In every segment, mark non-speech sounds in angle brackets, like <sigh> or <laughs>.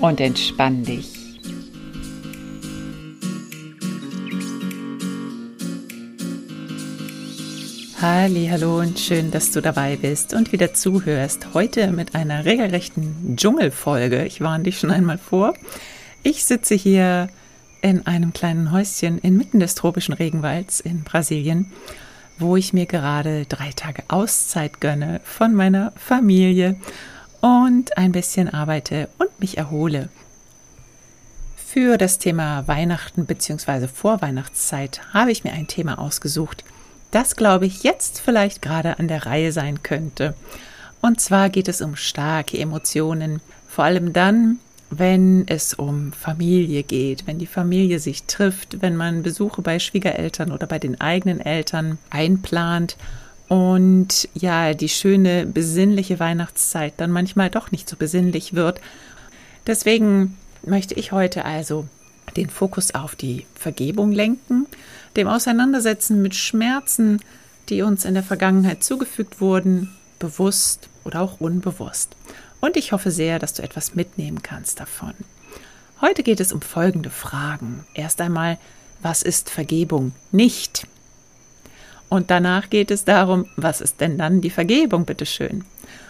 Und entspann dich. Halli, hallo und schön, dass du dabei bist und wieder zuhörst. Heute mit einer regelrechten Dschungelfolge. Ich warne dich schon einmal vor. Ich sitze hier in einem kleinen Häuschen inmitten des tropischen Regenwalds in Brasilien, wo ich mir gerade drei Tage Auszeit gönne von meiner Familie und ein bisschen arbeite und mich erhole. Für das Thema Weihnachten bzw. Vorweihnachtszeit habe ich mir ein Thema ausgesucht – das, glaube ich, jetzt vielleicht gerade an der Reihe sein könnte. Und zwar geht es um starke Emotionen, vor allem dann, wenn es um Familie geht, wenn die Familie sich trifft, wenn man Besuche bei Schwiegereltern oder bei den eigenen Eltern einplant und ja, die schöne besinnliche Weihnachtszeit dann manchmal doch nicht so besinnlich wird. Deswegen möchte ich heute also den Fokus auf die Vergebung lenken, dem Auseinandersetzen mit Schmerzen, die uns in der Vergangenheit zugefügt wurden, bewusst oder auch unbewusst. Und ich hoffe sehr, dass du etwas mitnehmen kannst davon. Heute geht es um folgende Fragen. Erst einmal, was ist Vergebung nicht? Und danach geht es darum, was ist denn dann die Vergebung, bitteschön?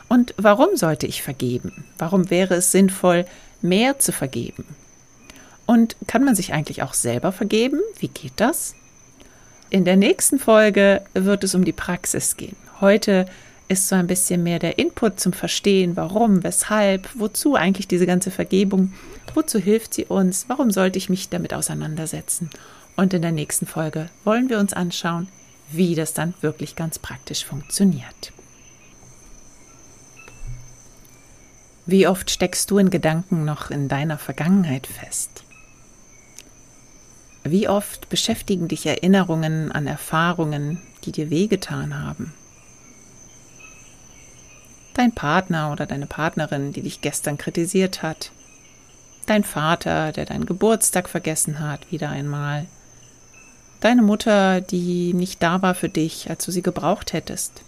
Und warum sollte ich vergeben? Warum wäre es sinnvoll, mehr zu vergeben? Und kann man sich eigentlich auch selber vergeben? Wie geht das? In der nächsten Folge wird es um die Praxis gehen. Heute ist so ein bisschen mehr der Input zum Verstehen, warum, weshalb, wozu eigentlich diese ganze Vergebung, wozu hilft sie uns, warum sollte ich mich damit auseinandersetzen. Und in der nächsten Folge wollen wir uns anschauen, wie das dann wirklich ganz praktisch funktioniert. Wie oft steckst du in Gedanken noch in deiner Vergangenheit fest? Wie oft beschäftigen dich Erinnerungen an Erfahrungen, die dir wehgetan haben? Dein Partner oder deine Partnerin, die dich gestern kritisiert hat. Dein Vater, der deinen Geburtstag vergessen hat, wieder einmal. Deine Mutter, die nicht da war für dich, als du sie gebraucht hättest.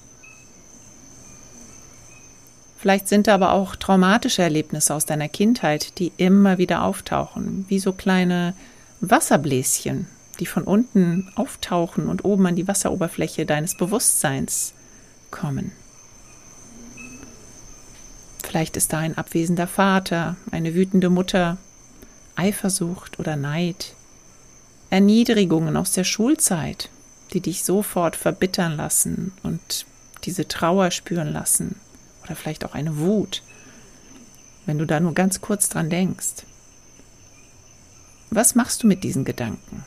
Vielleicht sind da aber auch traumatische Erlebnisse aus deiner Kindheit, die immer wieder auftauchen, wie so kleine Wasserbläschen, die von unten auftauchen und oben an die Wasseroberfläche deines Bewusstseins kommen. Vielleicht ist da ein abwesender Vater, eine wütende Mutter, Eifersucht oder Neid, Erniedrigungen aus der Schulzeit, die dich sofort verbittern lassen und diese Trauer spüren lassen oder vielleicht auch eine Wut, wenn du da nur ganz kurz dran denkst. Was machst du mit diesen Gedanken?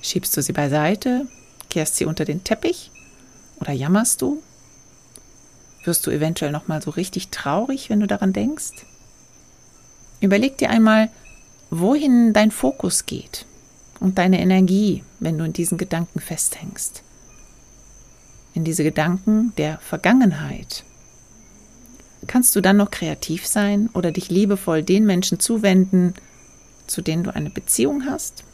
Schiebst du sie beiseite, kehrst sie unter den Teppich oder jammerst du? Wirst du eventuell noch mal so richtig traurig, wenn du daran denkst? Überleg dir einmal, wohin dein Fokus geht und deine Energie, wenn du in diesen Gedanken festhängst. In diese Gedanken der Vergangenheit kannst du dann noch kreativ sein oder dich liebevoll den Menschen zuwenden, zu denen du eine Beziehung hast?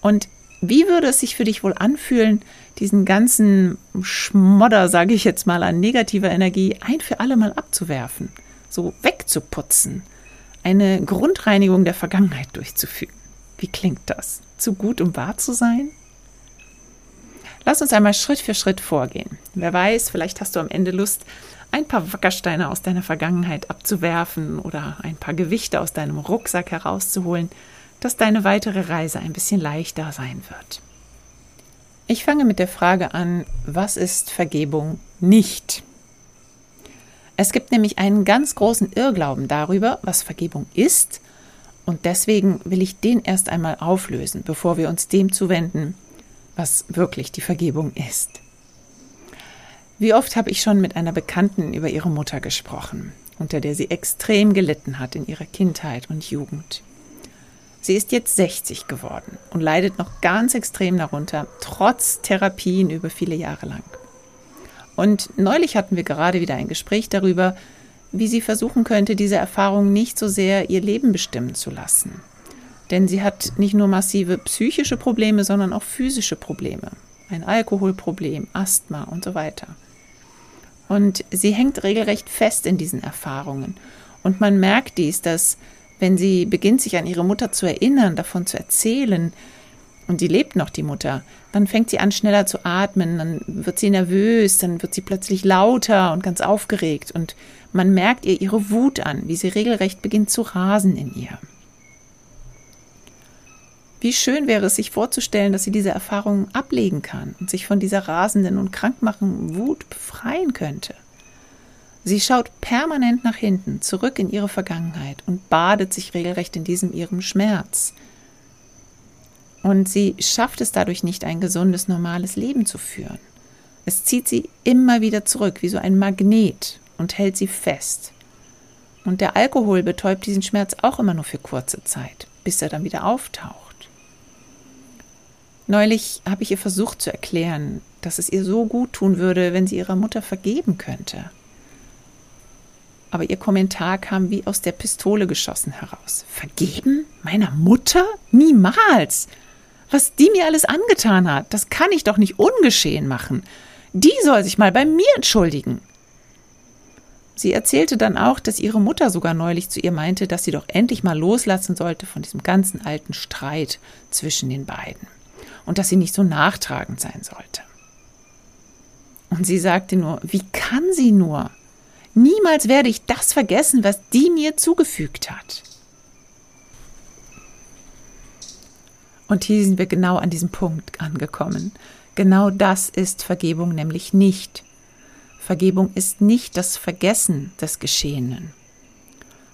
Und wie würde es sich für dich wohl anfühlen, diesen ganzen Schmodder, sage ich jetzt mal, an negativer Energie ein für alle Mal abzuwerfen, so wegzuputzen, eine Grundreinigung der Vergangenheit durchzuführen? Wie klingt das? Zu gut, um wahr zu sein? Lass uns einmal Schritt für Schritt vorgehen. Wer weiß, vielleicht hast du am Ende Lust, ein paar Wackersteine aus deiner Vergangenheit abzuwerfen oder ein paar Gewichte aus deinem Rucksack herauszuholen, dass deine weitere Reise ein bisschen leichter sein wird. Ich fange mit der Frage an, was ist Vergebung nicht? Es gibt nämlich einen ganz großen Irrglauben darüber, was Vergebung ist, und deswegen will ich den erst einmal auflösen, bevor wir uns dem zuwenden, was wirklich die Vergebung ist. Wie oft habe ich schon mit einer Bekannten über ihre Mutter gesprochen, unter der sie extrem gelitten hat in ihrer Kindheit und Jugend. Sie ist jetzt 60 geworden und leidet noch ganz extrem darunter, trotz Therapien über viele Jahre lang. Und neulich hatten wir gerade wieder ein Gespräch darüber, wie sie versuchen könnte, diese Erfahrung nicht so sehr ihr Leben bestimmen zu lassen. Denn sie hat nicht nur massive psychische Probleme, sondern auch physische Probleme. Ein Alkoholproblem, Asthma und so weiter. Und sie hängt regelrecht fest in diesen Erfahrungen. Und man merkt dies, dass wenn sie beginnt, sich an ihre Mutter zu erinnern, davon zu erzählen, und die lebt noch, die Mutter, dann fängt sie an, schneller zu atmen, dann wird sie nervös, dann wird sie plötzlich lauter und ganz aufgeregt und man merkt ihr ihre Wut an, wie sie regelrecht beginnt zu rasen in ihr. Wie schön wäre es, sich vorzustellen, dass sie diese Erfahrungen ablegen kann und sich von dieser rasenden und krankmachenden Wut befreien könnte. Sie schaut permanent nach hinten, zurück in ihre Vergangenheit und badet sich regelrecht in diesem ihrem Schmerz. Und sie schafft es dadurch nicht, ein gesundes, normales Leben zu führen. Es zieht sie immer wieder zurück, wie so ein Magnet, und hält sie fest. Und der Alkohol betäubt diesen Schmerz auch immer nur für kurze Zeit, bis er dann wieder auftaucht. Neulich habe ich ihr versucht zu erklären, dass es ihr so gut tun würde, wenn sie ihrer Mutter vergeben könnte. Aber ihr Kommentar kam wie aus der Pistole geschossen heraus. Vergeben? Meiner Mutter? Niemals! Was die mir alles angetan hat, das kann ich doch nicht ungeschehen machen. Die soll sich mal bei mir entschuldigen. Sie erzählte dann auch, dass ihre Mutter sogar neulich zu ihr meinte, dass sie doch endlich mal loslassen sollte von diesem ganzen alten Streit zwischen den beiden und dass sie nicht so nachtragend sein sollte. Und sie sagte nur, wie kann sie nur? Niemals werde ich das vergessen, was die mir zugefügt hat. Und hier sind wir genau an diesem Punkt angekommen. Genau das ist Vergebung nämlich nicht. Vergebung ist nicht das Vergessen des Geschehenen.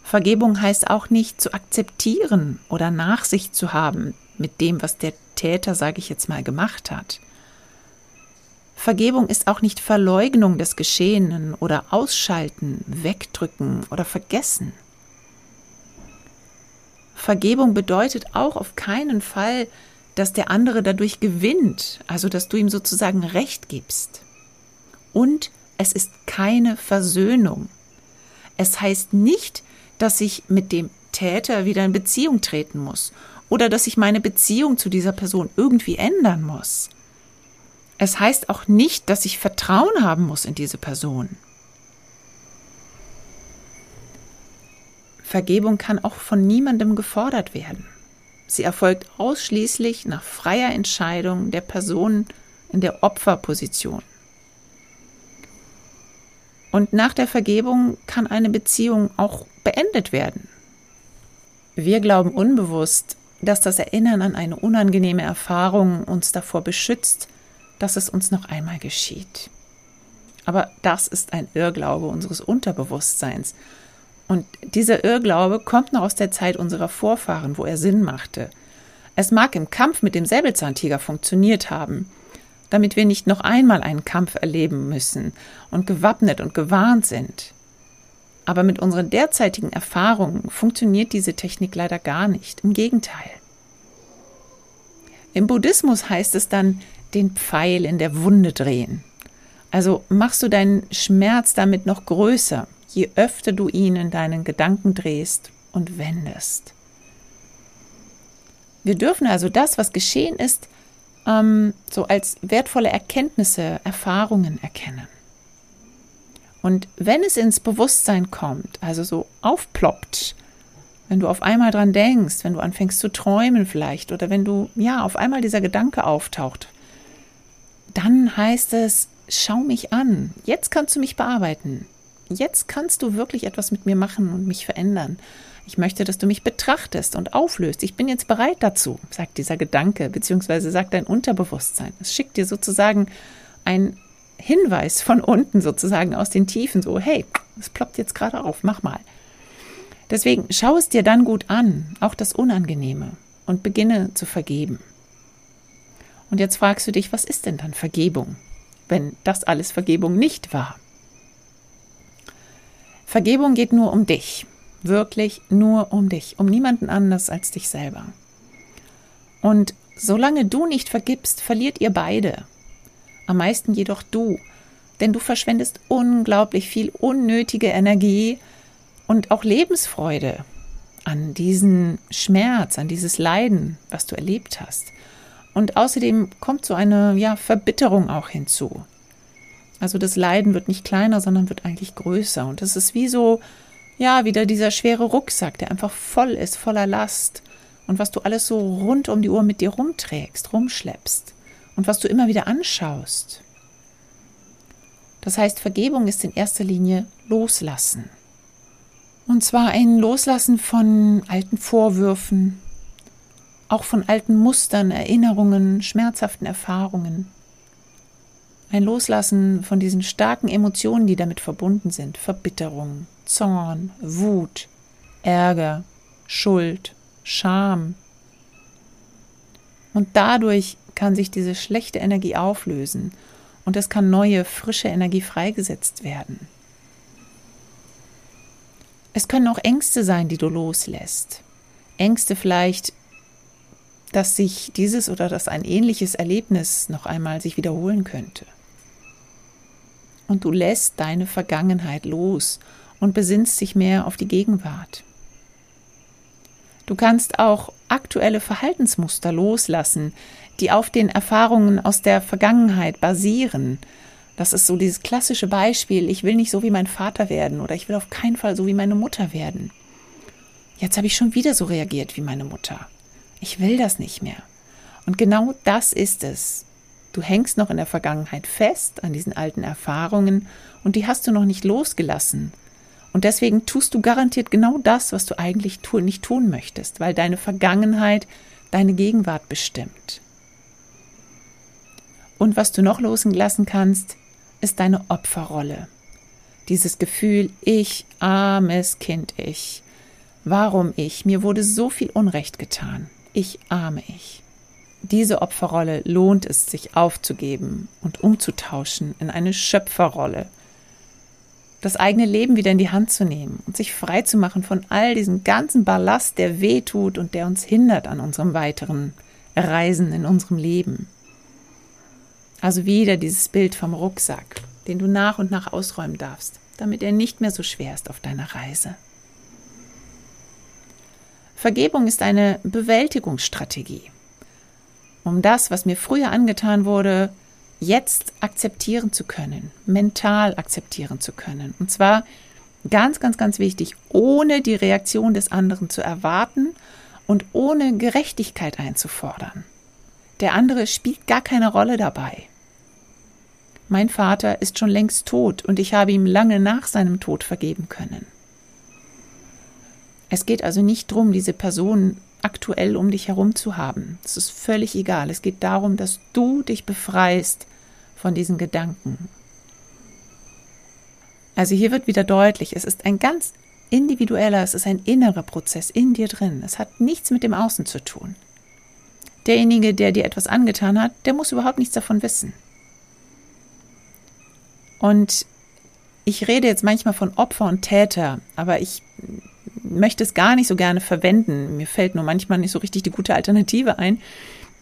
Vergebung heißt auch nicht zu akzeptieren oder Nachsicht zu haben mit dem, was der Täter, sage ich jetzt mal, gemacht hat. Vergebung ist auch nicht Verleugnung des Geschehenen oder Ausschalten, Wegdrücken oder Vergessen. Vergebung bedeutet auch auf keinen Fall, dass der andere dadurch gewinnt, also dass du ihm sozusagen Recht gibst. Und es ist keine Versöhnung. Es heißt nicht, dass ich mit dem Täter wieder in Beziehung treten muss oder dass ich meine Beziehung zu dieser Person irgendwie ändern muss. Es heißt auch nicht, dass ich Vertrauen haben muss in diese Person. Vergebung kann auch von niemandem gefordert werden. Sie erfolgt ausschließlich nach freier Entscheidung der Person in der Opferposition. Und nach der Vergebung kann eine Beziehung auch beendet werden. Wir glauben unbewusst, dass das Erinnern an eine unangenehme Erfahrung uns davor beschützt, dass es uns noch einmal geschieht. Aber das ist ein Irrglaube unseres Unterbewusstseins und dieser Irrglaube kommt noch aus der Zeit unserer Vorfahren, wo er Sinn machte. Es mag im Kampf mit dem Säbelzahntiger funktioniert haben, damit wir nicht noch einmal einen Kampf erleben müssen und gewappnet und gewarnt sind. Aber mit unseren derzeitigen Erfahrungen funktioniert diese Technik leider gar nicht. Im Gegenteil. Im Buddhismus heißt es dann, den Pfeil in der Wunde drehen. Also machst du deinen Schmerz damit noch größer, je öfter du ihn in deinen Gedanken drehst und wendest. Wir dürfen also das, was geschehen ist, ähm, so als wertvolle Erkenntnisse, Erfahrungen erkennen. Und wenn es ins Bewusstsein kommt, also so aufploppt, wenn du auf einmal dran denkst, wenn du anfängst zu träumen vielleicht oder wenn du, ja, auf einmal dieser Gedanke auftaucht, dann heißt es, schau mich an, jetzt kannst du mich bearbeiten, jetzt kannst du wirklich etwas mit mir machen und mich verändern. Ich möchte, dass du mich betrachtest und auflöst. Ich bin jetzt bereit dazu, sagt dieser Gedanke, beziehungsweise sagt dein Unterbewusstsein. Es schickt dir sozusagen ein Hinweis von unten, sozusagen aus den Tiefen, so, hey, es ploppt jetzt gerade auf, mach mal. Deswegen schau es dir dann gut an, auch das Unangenehme, und beginne zu vergeben. Und jetzt fragst du dich, was ist denn dann Vergebung? wenn das alles Vergebung nicht war. Vergebung geht nur um dich, wirklich nur um dich, um niemanden anders als dich selber. Und solange du nicht vergibst, verliert ihr beide. Am meisten jedoch du, denn du verschwendest unglaublich viel unnötige Energie und auch Lebensfreude an diesen Schmerz, an dieses Leiden, was du erlebt hast. Und außerdem kommt so eine ja, Verbitterung auch hinzu. Also das Leiden wird nicht kleiner, sondern wird eigentlich größer. Und das ist wie so, ja, wieder dieser schwere Rucksack, der einfach voll ist, voller Last. Und was du alles so rund um die Uhr mit dir rumträgst, rumschleppst. Und was du immer wieder anschaust. Das heißt, Vergebung ist in erster Linie loslassen. Und zwar ein Loslassen von alten Vorwürfen, auch von alten Mustern, Erinnerungen, schmerzhaften Erfahrungen. Ein Loslassen von diesen starken Emotionen, die damit verbunden sind. Verbitterung, Zorn, Wut, Ärger, Schuld, Scham. Und dadurch kann sich diese schlechte Energie auflösen und es kann neue, frische Energie freigesetzt werden. Es können auch Ängste sein, die du loslässt. Ängste vielleicht, dass sich dieses oder dass ein ähnliches Erlebnis noch einmal sich wiederholen könnte. Und du lässt deine Vergangenheit los und besinnst dich mehr auf die Gegenwart. Du kannst auch aktuelle Verhaltensmuster loslassen, die auf den Erfahrungen aus der Vergangenheit basieren, das ist so dieses klassische Beispiel, ich will nicht so wie mein Vater werden oder ich will auf keinen Fall so wie meine Mutter werden. Jetzt habe ich schon wieder so reagiert wie meine Mutter. Ich will das nicht mehr. Und genau das ist es. Du hängst noch in der Vergangenheit fest an diesen alten Erfahrungen und die hast du noch nicht losgelassen. Und deswegen tust du garantiert genau das, was du eigentlich nicht tun möchtest, weil deine Vergangenheit deine Gegenwart bestimmt. Und was du noch loslassen kannst, ist deine Opferrolle. Dieses Gefühl, ich, armes Kind, ich. Warum ich? Mir wurde so viel Unrecht getan. Ich arme ich. Diese Opferrolle lohnt es, sich aufzugeben und umzutauschen in eine Schöpferrolle. Das eigene Leben wieder in die Hand zu nehmen und sich frei zu machen von all diesem ganzen Ballast, der weh tut und der uns hindert an unserem weiteren Reisen in unserem Leben. Also wieder dieses Bild vom Rucksack, den du nach und nach ausräumen darfst, damit er nicht mehr so schwer ist auf deiner Reise. Vergebung ist eine Bewältigungsstrategie, um das, was mir früher angetan wurde, jetzt akzeptieren zu können, mental akzeptieren zu können. Und zwar ganz, ganz, ganz wichtig, ohne die Reaktion des anderen zu erwarten und ohne Gerechtigkeit einzufordern. Der andere spielt gar keine Rolle dabei. Mein Vater ist schon längst tot und ich habe ihm lange nach seinem Tod vergeben können. Es geht also nicht darum, diese Person aktuell um dich herum zu haben. Es ist völlig egal. Es geht darum, dass du dich befreist von diesen Gedanken. Also hier wird wieder deutlich, es ist ein ganz individueller, es ist ein innerer Prozess in dir drin. Es hat nichts mit dem Außen zu tun. Derjenige, der dir etwas angetan hat, der muss überhaupt nichts davon wissen. Und ich rede jetzt manchmal von Opfer und Täter, aber ich möchte es gar nicht so gerne verwenden. Mir fällt nur manchmal nicht so richtig die gute Alternative ein.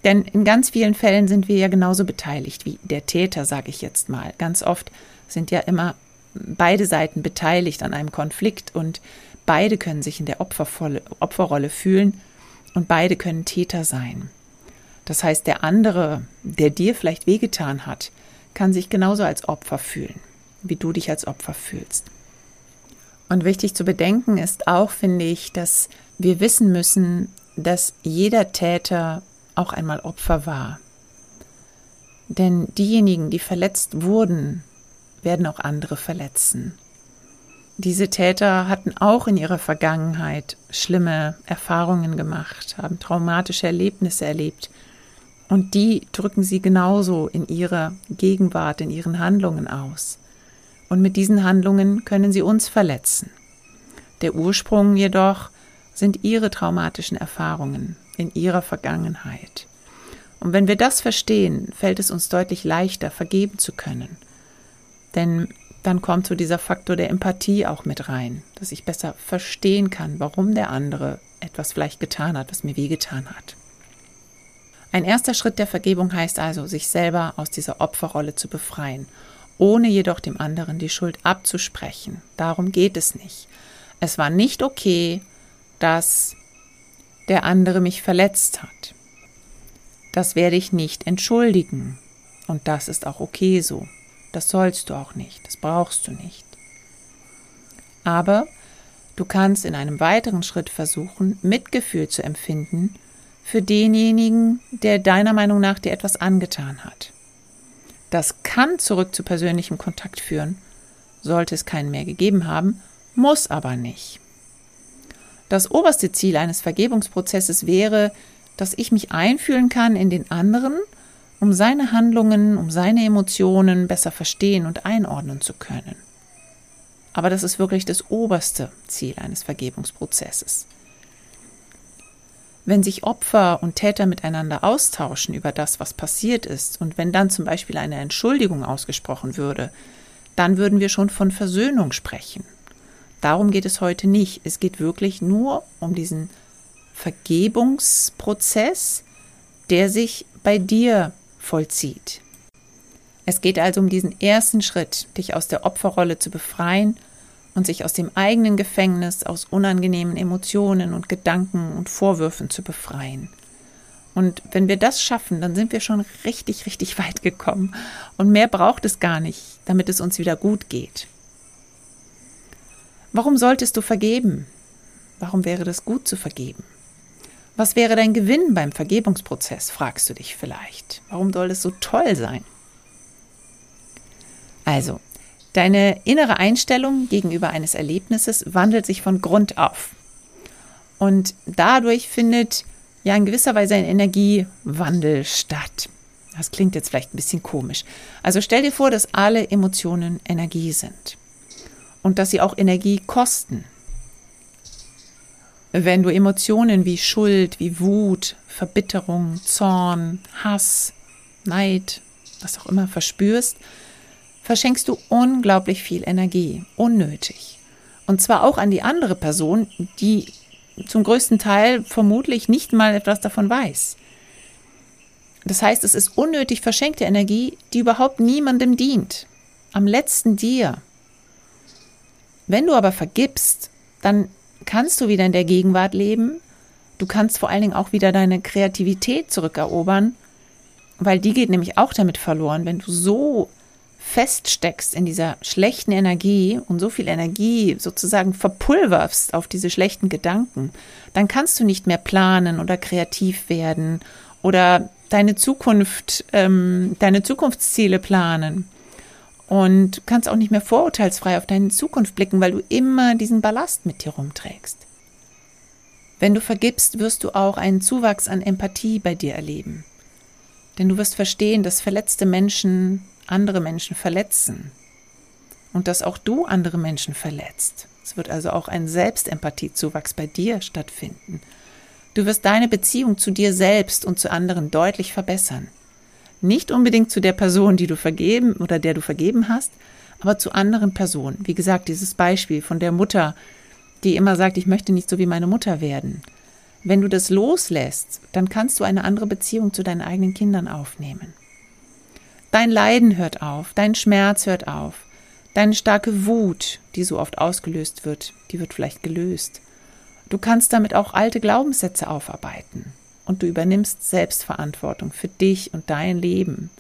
Denn in ganz vielen Fällen sind wir ja genauso beteiligt wie der Täter, sage ich jetzt mal. Ganz oft sind ja immer beide Seiten beteiligt an einem Konflikt und beide können sich in der Opferrolle fühlen und beide können Täter sein. Das heißt, der andere, der dir vielleicht wehgetan hat, kann sich genauso als Opfer fühlen, wie du dich als Opfer fühlst. Und wichtig zu bedenken ist auch, finde ich, dass wir wissen müssen, dass jeder Täter auch einmal Opfer war. Denn diejenigen, die verletzt wurden, werden auch andere verletzen. Diese Täter hatten auch in ihrer Vergangenheit schlimme Erfahrungen gemacht, haben traumatische Erlebnisse erlebt und die drücken sie genauso in ihrer Gegenwart, in ihren Handlungen aus. Und mit diesen Handlungen können sie uns verletzen. Der Ursprung jedoch sind ihre traumatischen Erfahrungen in ihrer Vergangenheit. Und wenn wir das verstehen, fällt es uns deutlich leichter, vergeben zu können. Denn dann kommt so dieser Faktor der Empathie auch mit rein, dass ich besser verstehen kann, warum der andere etwas vielleicht getan hat, was mir wehgetan hat. Ein erster Schritt der Vergebung heißt also, sich selber aus dieser Opferrolle zu befreien, ohne jedoch dem anderen die Schuld abzusprechen. Darum geht es nicht. Es war nicht okay, dass der andere mich verletzt hat. Das werde ich nicht entschuldigen. Und das ist auch okay so. Das sollst du auch nicht. Das brauchst du nicht. Aber du kannst in einem weiteren Schritt versuchen, Mitgefühl zu empfinden für denjenigen, der deiner Meinung nach dir etwas angetan hat. Das kann zurück zu persönlichem Kontakt führen, sollte es keinen mehr gegeben haben, muss aber nicht. Das oberste Ziel eines Vergebungsprozesses wäre, dass ich mich einfühlen kann in den anderen, um seine Handlungen, um seine Emotionen besser verstehen und einordnen zu können. Aber das ist wirklich das oberste Ziel eines Vergebungsprozesses. Wenn sich Opfer und Täter miteinander austauschen über das, was passiert ist, und wenn dann zum Beispiel eine Entschuldigung ausgesprochen würde, dann würden wir schon von Versöhnung sprechen. Darum geht es heute nicht. Es geht wirklich nur um diesen Vergebungsprozess, der sich bei dir vollzieht. Es geht also um diesen ersten Schritt, dich aus der Opferrolle zu befreien und sich aus dem eigenen Gefängnis, aus unangenehmen Emotionen und Gedanken und Vorwürfen zu befreien. Und wenn wir das schaffen, dann sind wir schon richtig, richtig weit gekommen. Und mehr braucht es gar nicht, damit es uns wieder gut geht. Warum solltest du vergeben? Warum wäre das gut zu vergeben? Was wäre dein Gewinn beim Vergebungsprozess, fragst du dich vielleicht. Warum soll es so toll sein? Also, Deine innere Einstellung gegenüber eines Erlebnisses wandelt sich von Grund auf. Und dadurch findet ja in gewisser Weise ein Energiewandel statt. Das klingt jetzt vielleicht ein bisschen komisch. Also stell dir vor, dass alle Emotionen Energie sind und dass sie auch Energie kosten. Wenn du Emotionen wie Schuld, wie Wut, Verbitterung, Zorn, Hass, Neid, was auch immer verspürst, verschenkst du unglaublich viel Energie, unnötig. Und zwar auch an die andere Person, die zum größten Teil vermutlich nicht mal etwas davon weiß. Das heißt, es ist unnötig verschenkte Energie, die überhaupt niemandem dient. Am letzten dir. Wenn du aber vergibst, dann kannst du wieder in der Gegenwart leben. Du kannst vor allen Dingen auch wieder deine Kreativität zurückerobern, weil die geht nämlich auch damit verloren, wenn du so feststeckst in dieser schlechten Energie und so viel Energie sozusagen verpulverst auf diese schlechten Gedanken, dann kannst du nicht mehr planen oder kreativ werden oder deine Zukunft, ähm, deine Zukunftsziele planen. Und kannst auch nicht mehr vorurteilsfrei auf deine Zukunft blicken, weil du immer diesen Ballast mit dir rumträgst. Wenn du vergibst, wirst du auch einen Zuwachs an Empathie bei dir erleben. Denn du wirst verstehen, dass verletzte Menschen andere Menschen verletzen und dass auch du andere Menschen verletzt. Es wird also auch ein Selbstempathiezuwachs bei dir stattfinden. Du wirst deine Beziehung zu dir selbst und zu anderen deutlich verbessern. Nicht unbedingt zu der Person, die du vergeben oder der du vergeben hast, aber zu anderen Personen. Wie gesagt, dieses Beispiel von der Mutter, die immer sagt, ich möchte nicht so wie meine Mutter werden. Wenn du das loslässt, dann kannst du eine andere Beziehung zu deinen eigenen Kindern aufnehmen. Dein Leiden hört auf, dein Schmerz hört auf, deine starke Wut, die so oft ausgelöst wird, die wird vielleicht gelöst. Du kannst damit auch alte Glaubenssätze aufarbeiten und du übernimmst Selbstverantwortung für dich und dein Leben.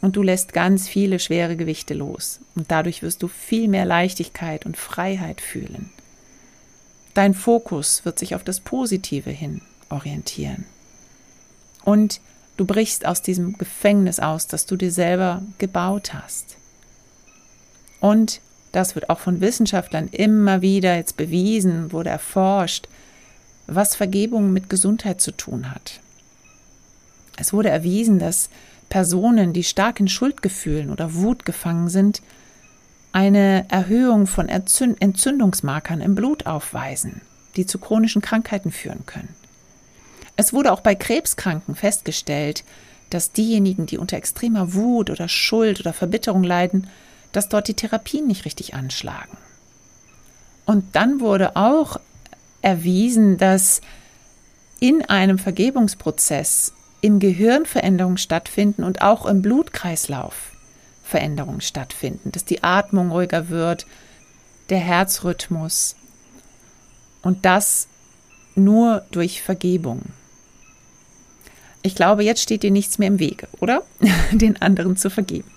Und du lässt ganz viele schwere Gewichte los und dadurch wirst du viel mehr Leichtigkeit und Freiheit fühlen. Dein Fokus wird sich auf das Positive hin orientieren. Und Du brichst aus diesem Gefängnis aus, das du dir selber gebaut hast. Und das wird auch von Wissenschaftlern immer wieder jetzt bewiesen, wurde erforscht, was Vergebung mit Gesundheit zu tun hat. Es wurde erwiesen, dass Personen, die stark in Schuldgefühlen oder Wut gefangen sind, eine Erhöhung von Entzündungsmarkern im Blut aufweisen, die zu chronischen Krankheiten führen können. Es wurde auch bei Krebskranken festgestellt, dass diejenigen, die unter extremer Wut oder Schuld oder Verbitterung leiden, dass dort die Therapien nicht richtig anschlagen. Und dann wurde auch erwiesen, dass in einem Vergebungsprozess im Gehirn Veränderungen stattfinden und auch im Blutkreislauf Veränderungen stattfinden, dass die Atmung ruhiger wird, der Herzrhythmus und das nur durch Vergebung. Ich glaube, jetzt steht dir nichts mehr im Wege, oder? <laughs> Den anderen zu vergeben.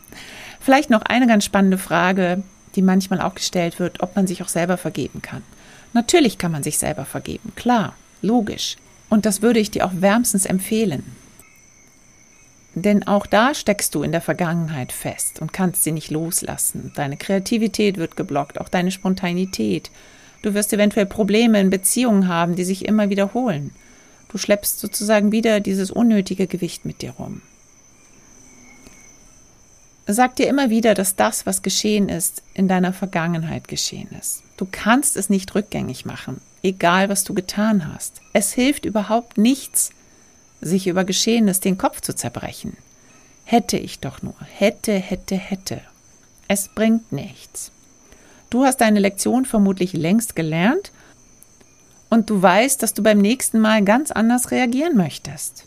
Vielleicht noch eine ganz spannende Frage, die manchmal auch gestellt wird, ob man sich auch selber vergeben kann. Natürlich kann man sich selber vergeben, klar, logisch. Und das würde ich dir auch wärmstens empfehlen. Denn auch da steckst du in der Vergangenheit fest und kannst sie nicht loslassen. Deine Kreativität wird geblockt, auch deine Spontanität. Du wirst eventuell Probleme in Beziehungen haben, die sich immer wiederholen. Du schleppst sozusagen wieder dieses unnötige Gewicht mit dir rum. Sag dir immer wieder, dass das, was geschehen ist, in deiner Vergangenheit geschehen ist. Du kannst es nicht rückgängig machen, egal was du getan hast. Es hilft überhaupt nichts, sich über Geschehenes den Kopf zu zerbrechen. Hätte ich doch nur, hätte, hätte, hätte. Es bringt nichts. Du hast deine Lektion vermutlich längst gelernt und du weißt, dass du beim nächsten Mal ganz anders reagieren möchtest.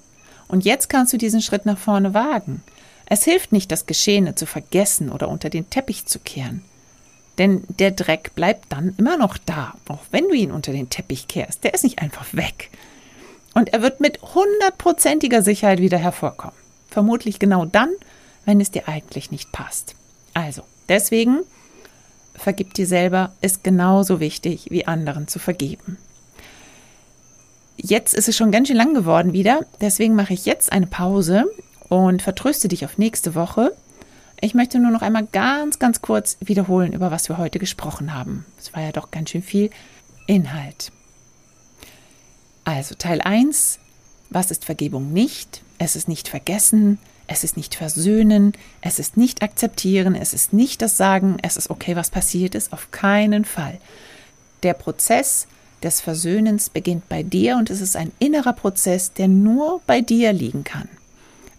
Und jetzt kannst du diesen Schritt nach vorne wagen. Es hilft nicht, das Geschehene zu vergessen oder unter den Teppich zu kehren. Denn der Dreck bleibt dann immer noch da, auch wenn du ihn unter den Teppich kehrst. Der ist nicht einfach weg. Und er wird mit hundertprozentiger Sicherheit wieder hervorkommen. Vermutlich genau dann, wenn es dir eigentlich nicht passt. Also, deswegen, vergib dir selber, ist genauso wichtig wie anderen zu vergeben. Jetzt ist es schon ganz schön lang geworden wieder, deswegen mache ich jetzt eine Pause und vertröste dich auf nächste Woche. Ich möchte nur noch einmal ganz, ganz kurz wiederholen, über was wir heute gesprochen haben. Es war ja doch ganz schön viel Inhalt. Also Teil 1, was ist Vergebung nicht? Es ist nicht vergessen, es ist nicht versöhnen, es ist nicht akzeptieren, es ist nicht das Sagen, es ist okay, was passiert ist, auf keinen Fall. Der Prozess des Versöhnens beginnt bei dir und es ist ein innerer Prozess, der nur bei dir liegen kann.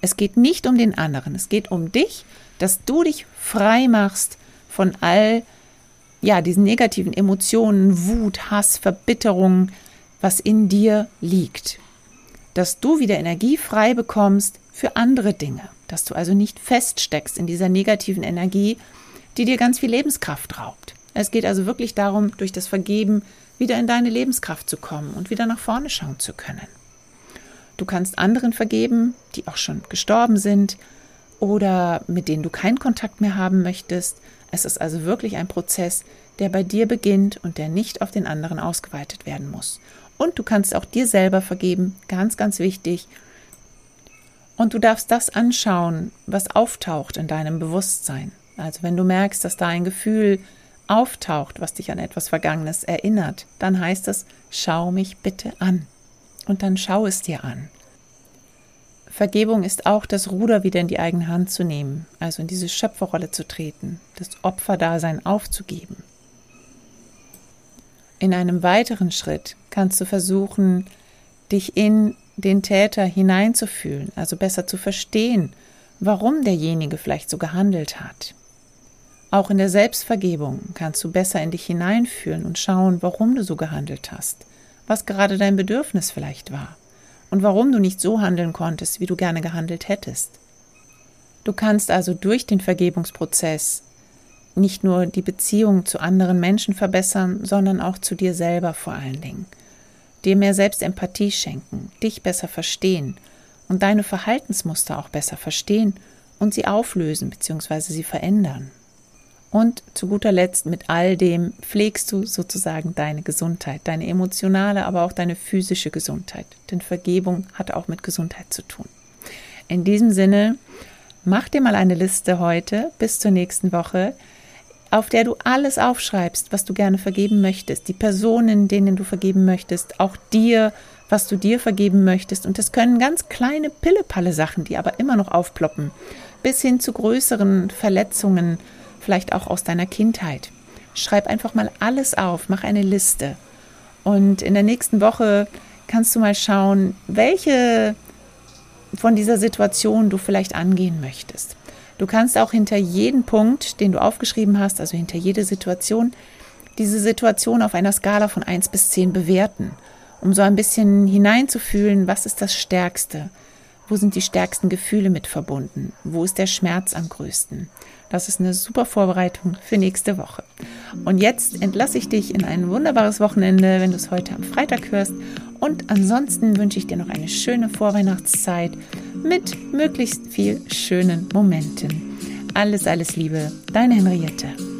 Es geht nicht um den anderen, es geht um dich dass du dich frei machst von all ja, diesen negativen Emotionen, Wut, Hass, Verbitterung, was in dir liegt. Dass du wieder Energie frei bekommst für andere Dinge, dass du also nicht feststeckst in dieser negativen Energie, die dir ganz viel Lebenskraft raubt. Es geht also wirklich darum, durch das Vergeben wieder in deine Lebenskraft zu kommen und wieder nach vorne schauen zu können. Du kannst anderen vergeben, die auch schon gestorben sind, oder mit denen du keinen Kontakt mehr haben möchtest. Es ist also wirklich ein Prozess, der bei dir beginnt und der nicht auf den anderen ausgeweitet werden muss. Und du kannst auch dir selber vergeben, ganz, ganz wichtig. Und du darfst das anschauen, was auftaucht in deinem Bewusstsein. Also wenn du merkst, dass da ein Gefühl auftaucht, was dich an etwas Vergangenes erinnert, dann heißt es, schau mich bitte an. Und dann schau es dir an. Vergebung ist auch das Ruder wieder in die eigene Hand zu nehmen, also in diese Schöpferrolle zu treten, das Opferdasein aufzugeben. In einem weiteren Schritt kannst du versuchen, dich in den Täter hineinzufühlen, also besser zu verstehen, warum derjenige vielleicht so gehandelt hat. Auch in der Selbstvergebung kannst du besser in dich hineinfühlen und schauen, warum du so gehandelt hast, was gerade dein Bedürfnis vielleicht war und warum du nicht so handeln konntest, wie du gerne gehandelt hättest. Du kannst also durch den Vergebungsprozess nicht nur die Beziehung zu anderen Menschen verbessern, sondern auch zu dir selber vor allen Dingen. Dir mehr Selbstempathie schenken, dich besser verstehen und deine Verhaltensmuster auch besser verstehen und sie auflösen bzw. sie verändern. Und zu guter Letzt mit all dem pflegst du sozusagen deine Gesundheit, deine emotionale, aber auch deine physische Gesundheit. Denn Vergebung hat auch mit Gesundheit zu tun. In diesem Sinne, mach dir mal eine Liste heute bis zur nächsten Woche, auf der du alles aufschreibst, was du gerne vergeben möchtest, die Personen, denen du vergeben möchtest, auch dir, was du dir vergeben möchtest. Und das können ganz kleine Pillepalle Sachen, die aber immer noch aufploppen, bis hin zu größeren Verletzungen, vielleicht auch aus deiner Kindheit. Schreib einfach mal alles auf, mach eine Liste. Und in der nächsten Woche kannst du mal schauen, welche von dieser Situation du vielleicht angehen möchtest. Du kannst auch hinter jeden Punkt, den du aufgeschrieben hast, also hinter jede Situation, diese Situation auf einer Skala von 1 bis 10 bewerten, um so ein bisschen hineinzufühlen, was ist das Stärkste, wo sind die stärksten Gefühle mit verbunden, wo ist der Schmerz am größten. Das ist eine super Vorbereitung für nächste Woche. Und jetzt entlasse ich dich in ein wunderbares Wochenende, wenn du es heute am Freitag hörst. Und ansonsten wünsche ich dir noch eine schöne Vorweihnachtszeit mit möglichst viel schönen Momenten. Alles, alles Liebe, deine Henriette.